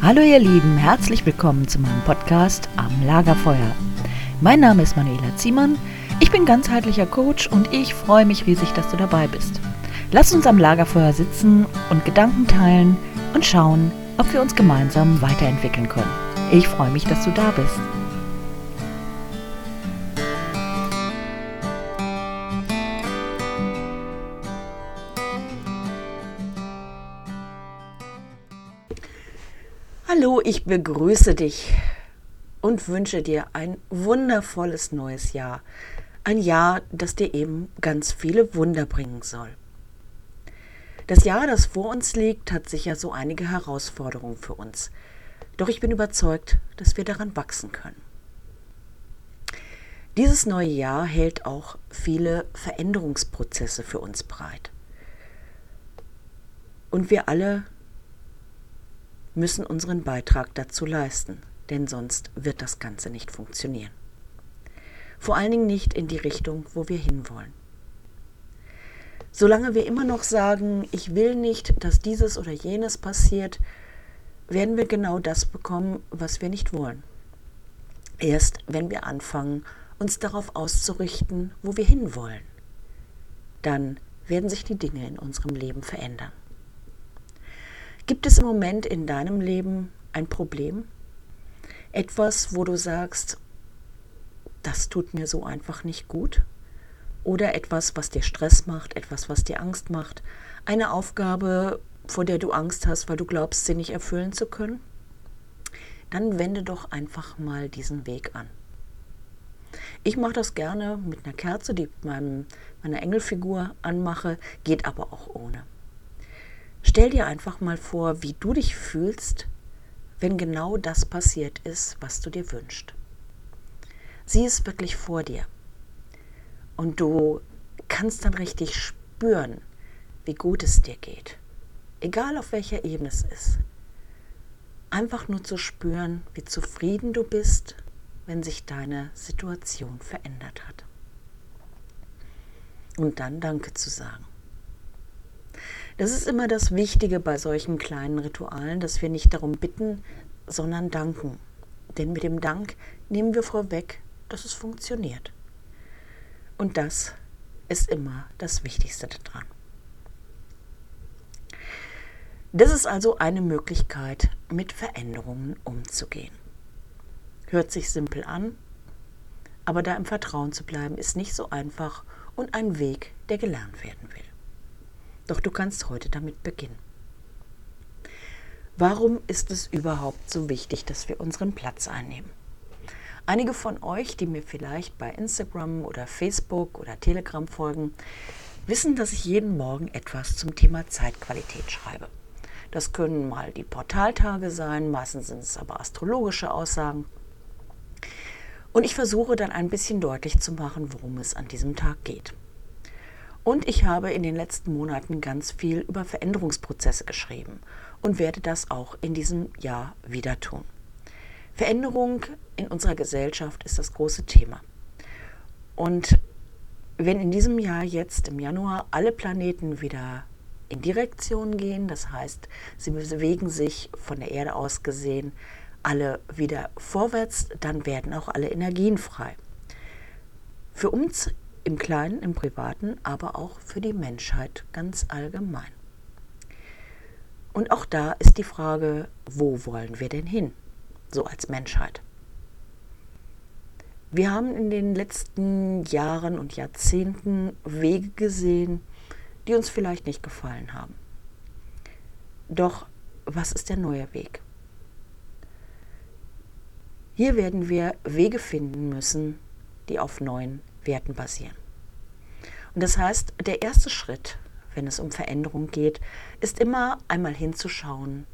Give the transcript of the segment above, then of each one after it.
Hallo ihr Lieben, herzlich willkommen zu meinem Podcast Am Lagerfeuer. Mein Name ist Manuela Ziemann, ich bin ganzheitlicher Coach und ich freue mich riesig, dass du dabei bist. Lass uns am Lagerfeuer sitzen und Gedanken teilen und schauen, ob wir uns gemeinsam weiterentwickeln können. Ich freue mich, dass du da bist. Hallo, ich begrüße dich und wünsche dir ein wundervolles neues Jahr. Ein Jahr, das dir eben ganz viele Wunder bringen soll. Das Jahr, das vor uns liegt, hat sicher so einige Herausforderungen für uns. Doch ich bin überzeugt, dass wir daran wachsen können. Dieses neue Jahr hält auch viele Veränderungsprozesse für uns bereit. Und wir alle müssen unseren Beitrag dazu leisten, denn sonst wird das Ganze nicht funktionieren. Vor allen Dingen nicht in die Richtung, wo wir hinwollen. Solange wir immer noch sagen, ich will nicht, dass dieses oder jenes passiert, werden wir genau das bekommen, was wir nicht wollen. Erst wenn wir anfangen, uns darauf auszurichten, wo wir hinwollen, dann werden sich die Dinge in unserem Leben verändern. Gibt es im Moment in deinem Leben ein Problem? Etwas, wo du sagst, das tut mir so einfach nicht gut? Oder etwas, was dir Stress macht, etwas, was dir Angst macht? Eine Aufgabe, vor der du Angst hast, weil du glaubst, sie nicht erfüllen zu können? Dann wende doch einfach mal diesen Weg an. Ich mache das gerne mit einer Kerze, die ich meinem, meiner Engelfigur anmache, geht aber auch ohne. Stell dir einfach mal vor, wie du dich fühlst, wenn genau das passiert ist, was du dir wünschst. Sieh es wirklich vor dir. Und du kannst dann richtig spüren, wie gut es dir geht. Egal auf welcher Ebene es ist. Einfach nur zu spüren, wie zufrieden du bist, wenn sich deine Situation verändert hat. Und dann Danke zu sagen. Das ist immer das Wichtige bei solchen kleinen Ritualen, dass wir nicht darum bitten, sondern danken. Denn mit dem Dank nehmen wir vorweg, dass es funktioniert. Und das ist immer das Wichtigste daran. Das ist also eine Möglichkeit, mit Veränderungen umzugehen. Hört sich simpel an, aber da im Vertrauen zu bleiben, ist nicht so einfach und ein Weg, der gelernt werden will. Doch du kannst heute damit beginnen. Warum ist es überhaupt so wichtig, dass wir unseren Platz einnehmen? Einige von euch, die mir vielleicht bei Instagram oder Facebook oder Telegram folgen, wissen, dass ich jeden Morgen etwas zum Thema Zeitqualität schreibe. Das können mal die Portaltage sein, meistens sind es aber astrologische Aussagen. Und ich versuche dann ein bisschen deutlich zu machen, worum es an diesem Tag geht. Und ich habe in den letzten Monaten ganz viel über Veränderungsprozesse geschrieben und werde das auch in diesem Jahr wieder tun. Veränderung in unserer Gesellschaft ist das große Thema. Und wenn in diesem Jahr jetzt im Januar alle Planeten wieder in Direktion gehen, das heißt, sie bewegen sich von der Erde aus gesehen alle wieder vorwärts, dann werden auch alle Energien frei. Für uns im Kleinen, im Privaten, aber auch für die Menschheit ganz allgemein. Und auch da ist die Frage, wo wollen wir denn hin, so als Menschheit? Wir haben in den letzten Jahren und Jahrzehnten Wege gesehen, die uns vielleicht nicht gefallen haben. Doch was ist der neue Weg? Hier werden wir Wege finden müssen, die auf neuen Werten basieren. Und das heißt, der erste Schritt, wenn es um Veränderung geht, ist immer einmal hinzuschauen,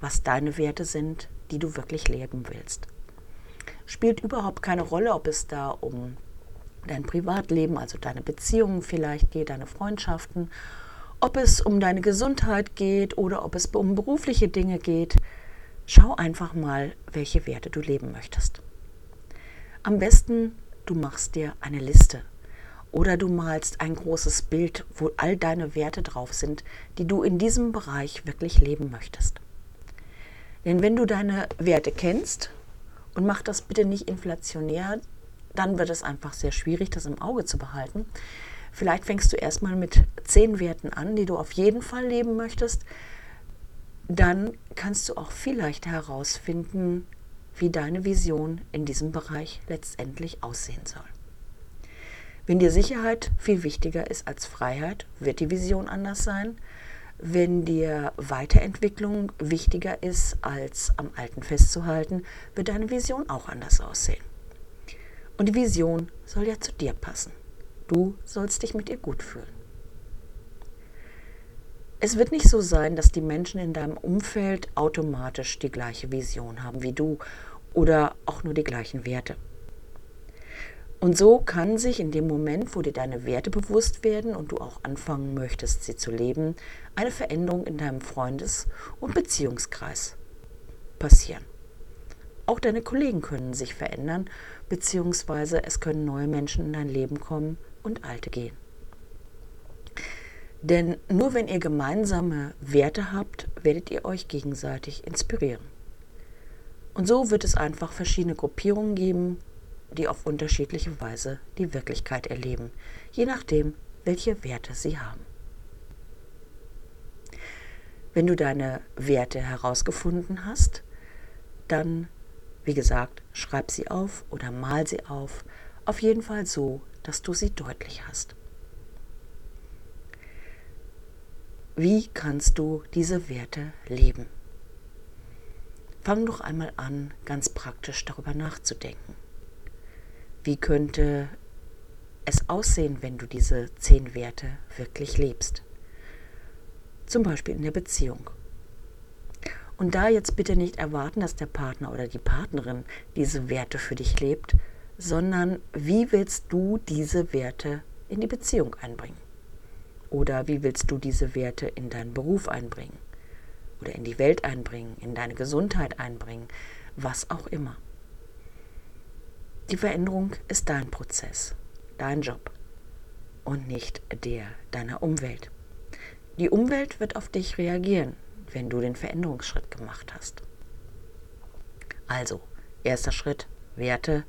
was deine Werte sind, die du wirklich leben willst. Spielt überhaupt keine Rolle, ob es da um dein Privatleben, also deine Beziehungen vielleicht geht, deine Freundschaften, ob es um deine Gesundheit geht oder ob es um berufliche Dinge geht. Schau einfach mal, welche Werte du leben möchtest. Am besten, du machst dir eine Liste Oder du malst ein großes Bild, wo all deine Werte drauf sind, die du in diesem Bereich wirklich leben möchtest. Denn wenn du deine Werte kennst, und mach das bitte nicht inflationär, dann wird es einfach sehr schwierig, das im Auge zu behalten. Vielleicht fängst du erstmal mit zehn Werten an, die du auf jeden Fall leben möchtest. Dann kannst du auch vielleicht herausfinden, wie deine Vision in diesem Bereich letztendlich aussehen soll. Wenn dir Sicherheit viel wichtiger ist als Freiheit, wird die Vision anders sein. Wenn dir Weiterentwicklung wichtiger ist, als am Alten festzuhalten, wird deine Vision auch anders aussehen. Und die Vision soll ja zu dir passen. Du sollst dich mit ihr gut fühlen. Es wird nicht so sein, dass die Menschen in deinem Umfeld automatisch die gleiche Vision haben wie du oder auch nur die gleichen Werte. Und so kann sich in dem Moment, wo dir deine Werte bewusst werden und du auch anfangen möchtest, sie zu leben, eine Veränderung in deinem Freundes- und Beziehungskreis passieren. Auch deine Kollegen können sich verändern, beziehungsweise es können neue Menschen in dein Leben kommen und alte gehen. Denn nur wenn ihr gemeinsame Werte habt, werdet ihr euch gegenseitig inspirieren. Und so wird es einfach verschiedene Gruppierungen geben, die auf unterschiedliche Weise die Wirklichkeit erleben, je nachdem, welche Werte sie haben. Wenn du deine Werte herausgefunden hast, dann, wie gesagt, schreib sie auf oder mal sie auf, auf jeden Fall so, dass du sie deutlich hast. Wie kannst du diese Werte leben? Fang doch einmal an, ganz praktisch darüber nachzudenken. Wie könnte es aussehen, wenn du diese zehn Werte wirklich lebst? Zum Beispiel in der Beziehung. Und da jetzt bitte nicht erwarten, dass der Partner oder die Partnerin diese Werte für dich lebt, sondern wie willst du diese Werte in die Beziehung einbringen? Oder wie willst du diese Werte in deinen Beruf einbringen? Oder in die Welt einbringen, in deine Gesundheit einbringen, was auch immer. Die Veränderung ist dein Prozess, dein Job und nicht der deiner Umwelt. Die Umwelt wird auf dich reagieren, wenn du den Veränderungsschritt gemacht hast. Also, erster Schritt, Werte.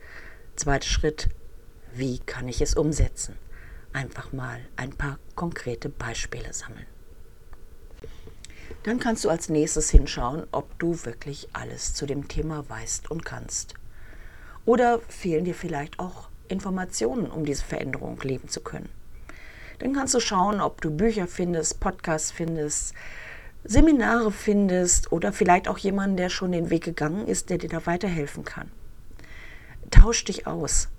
Zweiter Schritt, wie kann ich es umsetzen? Einfach mal ein paar konkrete Beispiele sammeln. Dann kannst du als nächstes hinschauen, ob du wirklich alles zu dem Thema weißt und kannst. Oder fehlen dir vielleicht auch Informationen, um diese Veränderung leben zu können. Dann kannst du schauen, ob du Bücher findest, Podcasts findest, Seminare findest oder vielleicht auch jemanden, der schon den Weg gegangen ist, der dir da weiterhelfen kann. Tausch dich aus.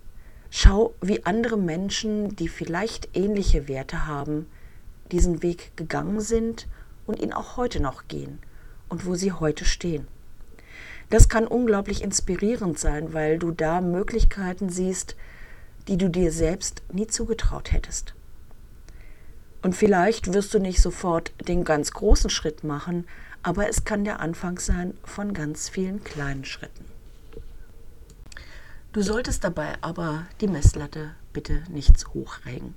Schau, wie andere Menschen, die vielleicht ähnliche Werte haben, diesen Weg gegangen sind und ihn auch heute noch gehen und wo sie heute stehen. Das kann unglaublich inspirierend sein, weil du da Möglichkeiten siehst, die du dir selbst nie zugetraut hättest. Und vielleicht wirst du nicht sofort den ganz großen Schritt machen, aber es kann der Anfang sein von ganz vielen kleinen Schritten. Du solltest dabei aber die Messlatte bitte nicht zu hoch regen.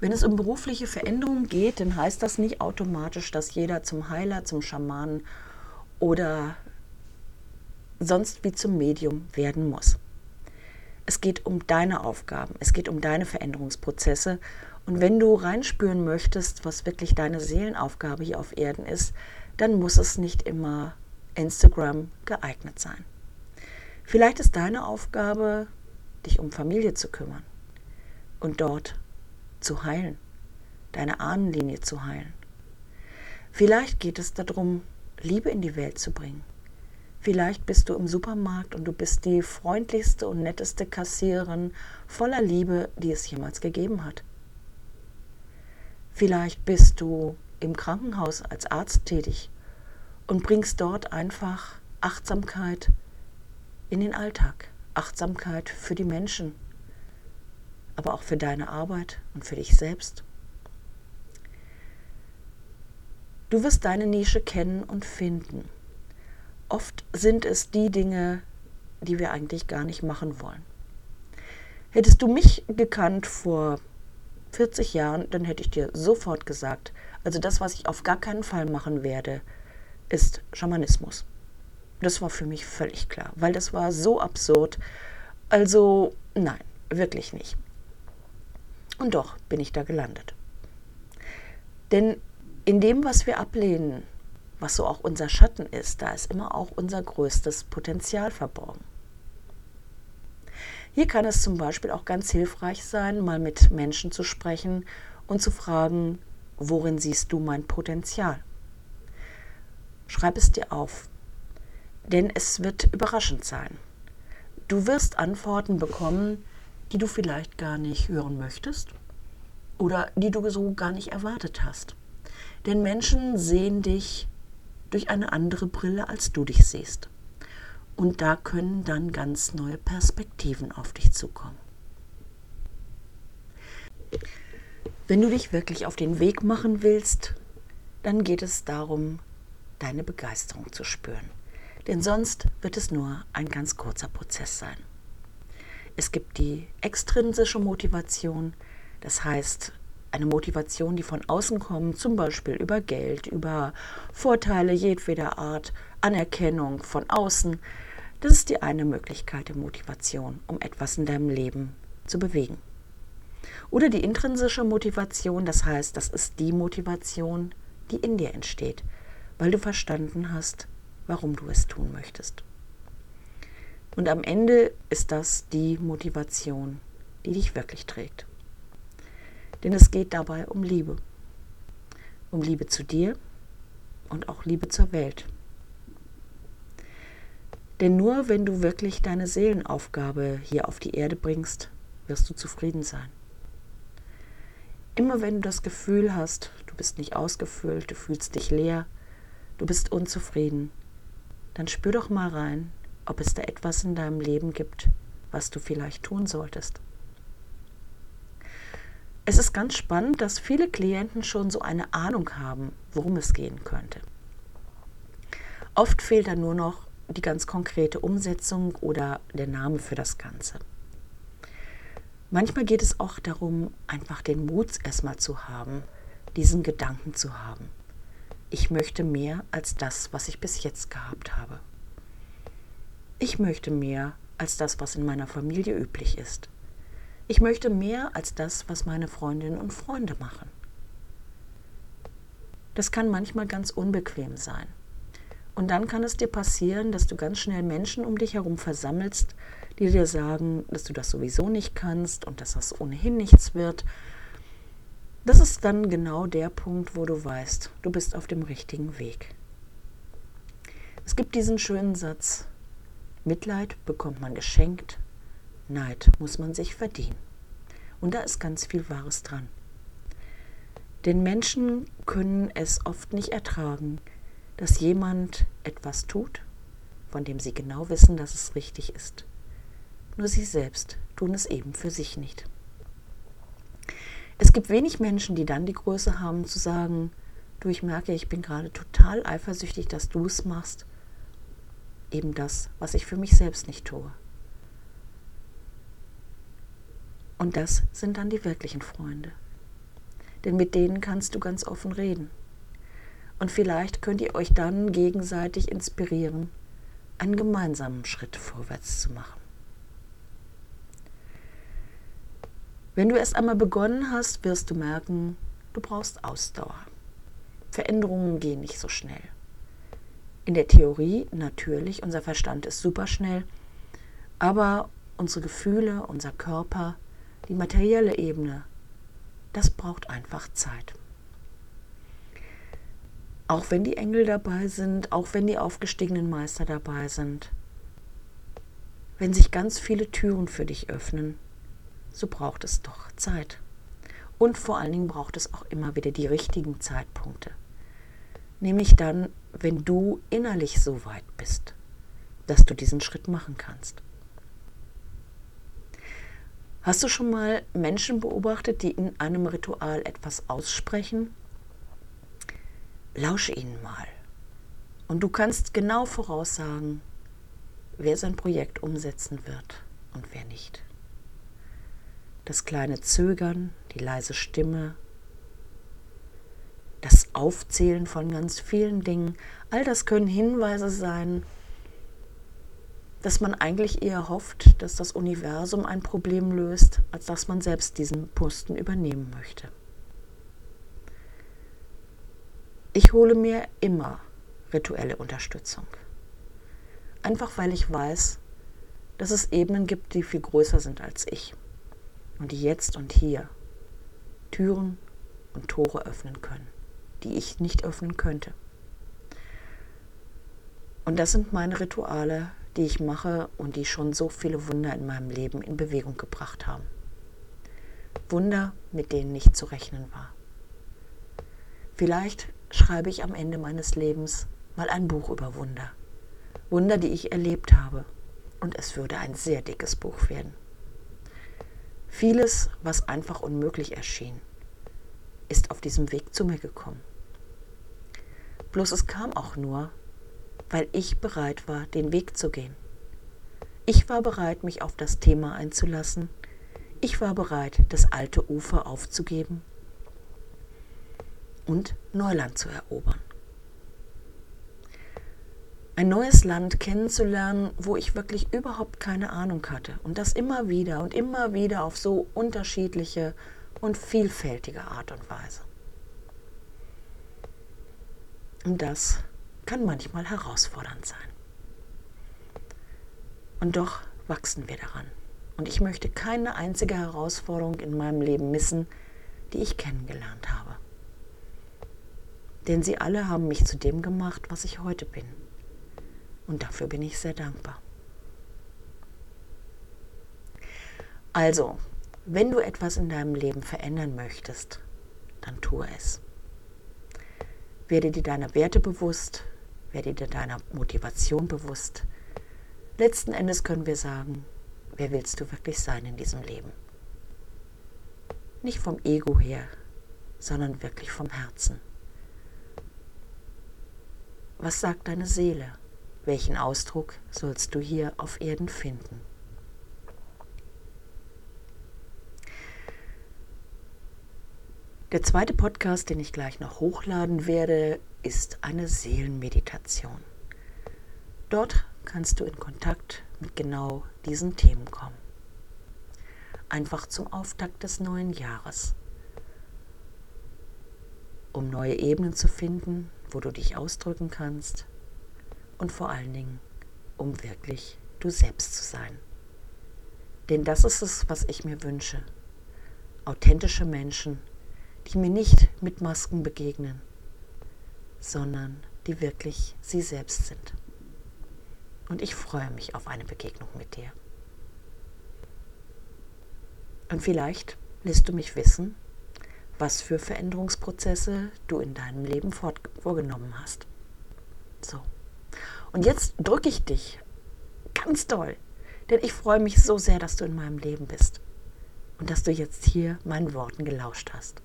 Wenn es um berufliche Veränderungen geht, dann heißt das nicht automatisch, dass jeder zum Heiler, zum Schamanen oder sonst wie zum Medium werden muss. Es geht um deine Aufgaben, es geht um deine Veränderungsprozesse. Und wenn du reinspüren möchtest, was wirklich deine Seelenaufgabe hier auf Erden ist, dann muss es nicht immer Instagram geeignet sein. Vielleicht ist deine Aufgabe, dich um Familie zu kümmern und dort zu heilen, deine Ahnenlinie zu heilen. Vielleicht geht es darum, Liebe in die Welt zu bringen Vielleicht bist du im Supermarkt und du bist die freundlichste und netteste Kassiererin voller Liebe, die es jemals gegeben hat. Vielleicht bist du im Krankenhaus als Arzt tätig und bringst dort einfach Achtsamkeit in den Alltag, Achtsamkeit für die Menschen, aber auch für deine Arbeit und für dich selbst. Du wirst deine Nische kennen und finden. Oft sind es die Dinge, die wir eigentlich gar nicht machen wollen. Hättest du mich gekannt vor 40 Jahren, dann hätte ich dir sofort gesagt, also das, was ich auf gar keinen Fall machen werde, ist Schamanismus. Das war für mich völlig klar, weil das war so absurd. Also nein, wirklich nicht. Und doch bin ich da gelandet. Denn in dem, was wir ablehnen, was so auch unser Schatten ist, da ist immer auch unser größtes Potenzial verborgen. Hier kann es zum Beispiel auch ganz hilfreich sein, mal mit Menschen zu sprechen und zu fragen, worin siehst du mein Potenzial? Schreib es dir auf, denn es wird überraschend sein. Du wirst Antworten bekommen, die du vielleicht gar nicht hören möchtest oder die du so gar nicht erwartet hast. Denn Menschen sehen dich durch eine andere Brille, als du dich siehst. Und da können dann ganz neue Perspektiven auf dich zukommen. Wenn du dich wirklich auf den Weg machen willst, dann geht es darum, deine Begeisterung zu spüren. Denn sonst wird es nur ein ganz kurzer Prozess sein. Es gibt die extrinsische Motivation, das heißt eine Motivation, die von außen kommt, zum Beispiel über Geld, über Vorteile jedweder Art, Anerkennung von außen. Das ist die eine Möglichkeit der Motivation, um etwas in deinem Leben zu bewegen. Oder die intrinsische Motivation, das heißt, das ist die Motivation, die in dir entsteht, weil du verstanden hast, warum du es tun möchtest. Und am Ende ist das die Motivation, die dich wirklich trägt. Denn es geht dabei um Liebe. Um Liebe zu dir und auch Liebe zur Welt. Denn nur wenn du wirklich deine Seelenaufgabe hier auf die Erde bringst, wirst du zufrieden sein. Immer wenn du das Gefühl hast, du bist nicht ausgefüllt, du fühlst dich leer, du bist unzufrieden, dann spür doch mal rein, ob es da etwas in deinem Leben gibt, was du vielleicht tun solltest. Es ist ganz spannend, dass viele Klienten schon so eine Ahnung haben, worum es gehen könnte. Oft fehlt da nur noch die ganz konkrete Umsetzung oder der Name für das Ganze. Manchmal geht es auch darum, einfach den Mut erstmal zu haben, diesen Gedanken zu haben. Ich möchte mehr als das, was ich bis jetzt gehabt habe. Ich möchte mehr als das, was in meiner Familie üblich ist. Ich möchte mehr als das, was meine Freundinnen und Freunde machen. Das kann manchmal ganz unbequem sein. Und dann kann es dir passieren, dass du ganz schnell Menschen um dich herum versammelst, die dir sagen, dass du das sowieso nicht kannst und dass das ohnehin nichts wird. Das ist dann genau der Punkt, wo du weißt, du bist auf dem richtigen Weg. Es gibt diesen schönen Satz, Mitleid bekommt man geschenkt, Neid muss man sich verdienen. Und da ist ganz viel Wahres dran. Denn Menschen können es oft nicht ertragen, dass jemand etwas tut, von dem sie genau wissen, dass es richtig ist. Nur sie selbst tun es eben für sich nicht. Es gibt wenig Menschen, die dann die Größe haben zu sagen, du, ich merke, ich bin gerade total eifersüchtig, dass du es machst eben das, was ich für mich selbst nicht tue. Und das sind dann die wirklichen Freunde. Denn mit denen kannst du ganz offen reden. Und vielleicht könnt ihr euch dann gegenseitig inspirieren, einen gemeinsamen Schritt vorwärts zu machen. Wenn du erst einmal begonnen hast, wirst du merken, du brauchst Ausdauer. Veränderungen gehen nicht so schnell. In der Theorie natürlich, unser Verstand ist super schnell, aber unsere Gefühle, unser Körper, die materielle Ebene, das braucht einfach Zeit. Auch wenn die Engel dabei sind, auch wenn die aufgestiegenen Meister dabei sind, wenn sich ganz viele Türen für dich öffnen, so braucht es doch Zeit. Und vor allen Dingen braucht es auch immer wieder die richtigen Zeitpunkte. Nämlich dann, wenn du innerlich so weit bist, dass du diesen Schritt machen kannst. Hast du schon mal Menschen beobachtet, die in einem Ritual etwas aussprechen? Lausche ihnen mal. Und du kannst genau voraussagen, wer sein Projekt umsetzen wird und wer nicht. Das kleine Zögern, die leise Stimme, das Aufzählen von ganz vielen Dingen, all das können Hinweise sein, dass man eigentlich eher hofft, dass das Universum ein Problem löst, als dass man selbst diesen Posten übernehmen möchte. Ich hole mir immer rituelle Unterstützung. Einfach weil ich weiß, dass es Ebenen gibt, die viel größer sind als ich und die jetzt und hier Türen und Tore öffnen können, die ich nicht öffnen könnte. Und das sind meine Rituale, die ich mache und die schon so viele Wunder in meinem Leben in Bewegung gebracht haben. Wunder, mit denen nicht zu rechnen war. Vielleicht schreibe ich am Ende meines Lebens mal ein Buch über Wunder. Wunder, die ich erlebt habe. Und es würde ein sehr dickes Buch werden. Vieles, was einfach unmöglich erschien, ist auf diesem Weg zu mir gekommen. Bloß es kam auch nur, weil ich bereit war, den Weg zu gehen. Ich war bereit, mich auf das Thema einzulassen. Ich war bereit, das alte Ufer aufzugeben und Neuland zu erobern. Ein neues Land kennenzulernen, wo ich wirklich überhaupt keine Ahnung hatte. Und das immer wieder und immer wieder auf so unterschiedliche und vielfältige Art und Weise. Und das kann manchmal herausfordernd sein. Und doch wachsen wir daran. Und ich möchte keine einzige Herausforderung in meinem Leben missen, die ich kennengelernt habe. Denn sie alle haben mich zu dem gemacht, was ich heute bin. Und dafür bin ich sehr dankbar. Also, wenn du etwas in deinem Leben verändern möchtest, dann tue es. Werde dir deiner Werte bewusst, werde dir deiner Motivation bewusst. Letzten Endes können wir sagen, wer willst du wirklich sein in diesem Leben? Nicht vom Ego her, sondern wirklich vom Herzen. Was sagt deine Seele? Welchen Ausdruck sollst du hier auf Erden finden? Der zweite Podcast, den ich gleich noch hochladen werde, ist eine Seelenmeditation. Dort kannst du in Kontakt mit genau diesen Themen kommen. Einfach zum Auftakt des neuen Jahres. Um neue Ebenen zu finden, wo du dich ausdrücken kannst und vor allen Dingen, um wirklich du selbst zu sein. Denn das ist es, was ich mir wünsche. Authentische Menschen, die mir nicht mit Masken begegnen, sondern die wirklich sie selbst sind. Und ich freue mich auf eine Begegnung mit dir. Und vielleicht lässt du mich wissen, was für Veränderungsprozesse du in deinem Leben vorgenommen hast. So. Und jetzt drücke ich dich ganz doll, denn ich freue mich so sehr, dass du in meinem Leben bist und dass du jetzt hier meinen Worten gelauscht hast.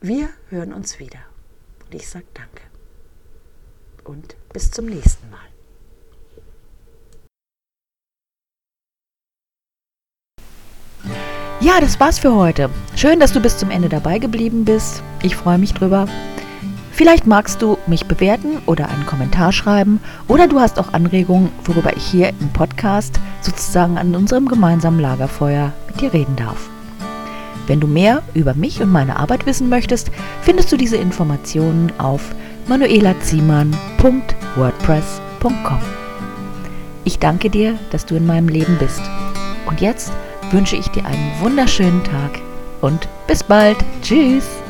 Wir hören uns wieder. Und ich sage danke. Und bis zum nächsten Mal. Ja, das war's für heute. Schön, dass du bis zum Ende dabei geblieben bist. Ich freue mich drüber. Vielleicht magst du mich bewerten oder einen Kommentar schreiben oder du hast auch Anregungen, worüber ich hier im Podcast sozusagen an unserem gemeinsamen Lagerfeuer mit dir reden darf. Wenn du mehr über mich und meine Arbeit wissen möchtest, findest du diese Informationen auf manuelaziemann.wordpress.com. Ich danke dir, dass du in meinem Leben bist. Und jetzt wünsche ich dir einen wunderschönen Tag und bis bald. Tschüss.